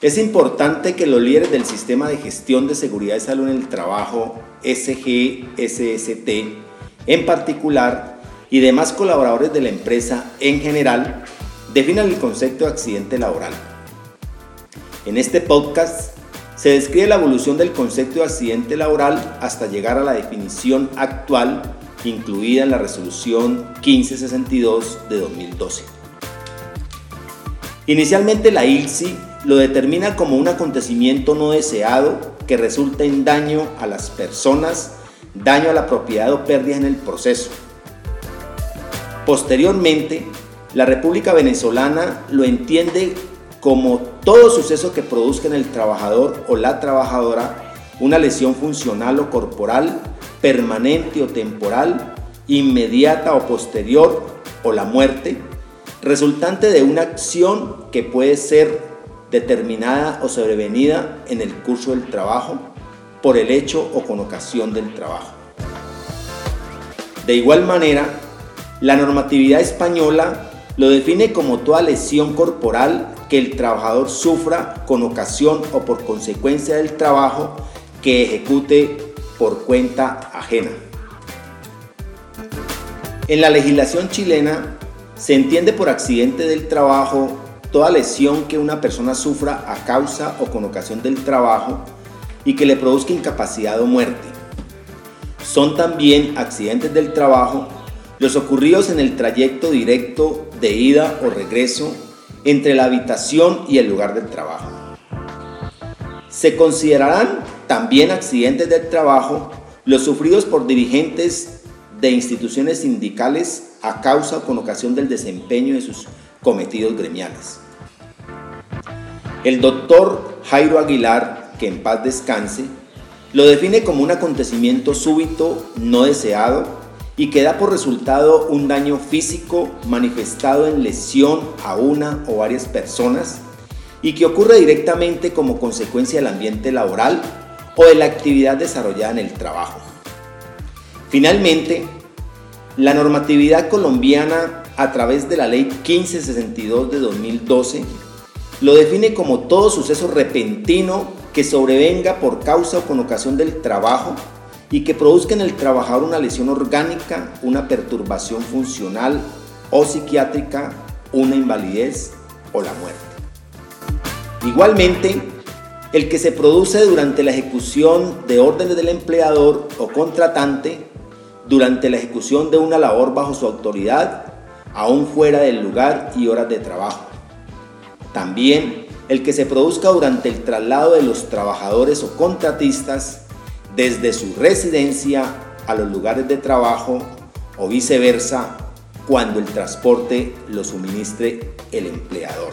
Es importante que los líderes del Sistema de Gestión de Seguridad y Salud en el Trabajo, SGSST, en particular, y demás colaboradores de la empresa en general, definan el concepto de accidente laboral. En este podcast se describe la evolución del concepto de accidente laboral hasta llegar a la definición actual incluida en la resolución 1562 de 2012. Inicialmente la ILSI lo determina como un acontecimiento no deseado que resulta en daño a las personas, daño a la propiedad o pérdida en el proceso. Posteriormente, la República Venezolana lo entiende como todo suceso que produzca en el trabajador o la trabajadora una lesión funcional o corporal, permanente o temporal, inmediata o posterior o la muerte, resultante de una acción que puede ser determinada o sobrevenida en el curso del trabajo por el hecho o con ocasión del trabajo. De igual manera, la normatividad española lo define como toda lesión corporal que el trabajador sufra con ocasión o por consecuencia del trabajo que ejecute por cuenta ajena. En la legislación chilena se entiende por accidente del trabajo toda lesión que una persona sufra a causa o con ocasión del trabajo y que le produzca incapacidad o muerte. Son también accidentes del trabajo los ocurridos en el trayecto directo de ida o regreso entre la habitación y el lugar del trabajo. Se considerarán también accidentes del trabajo los sufridos por dirigentes de instituciones sindicales a causa o con ocasión del desempeño de sus cometidos gremiales. El doctor Jairo Aguilar, que en paz descanse, lo define como un acontecimiento súbito, no deseado, y que da por resultado un daño físico manifestado en lesión a una o varias personas y que ocurre directamente como consecuencia del ambiente laboral o de la actividad desarrollada en el trabajo. Finalmente, la normatividad colombiana a través de la Ley 1562 de 2012 lo define como todo suceso repentino que sobrevenga por causa o con ocasión del trabajo y que produzca en el trabajador una lesión orgánica, una perturbación funcional o psiquiátrica, una invalidez o la muerte. Igualmente, el que se produce durante la ejecución de órdenes del empleador o contratante durante la ejecución de una labor bajo su autoridad, aún fuera del lugar y horas de trabajo. También el que se produzca durante el traslado de los trabajadores o contratistas desde su residencia a los lugares de trabajo o viceversa cuando el transporte lo suministre el empleador.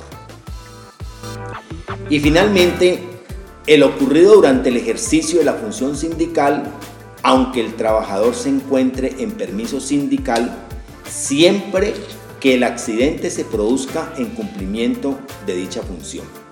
Y finalmente, el ocurrido durante el ejercicio de la función sindical aunque el trabajador se encuentre en permiso sindical, siempre que el accidente se produzca en cumplimiento de dicha función.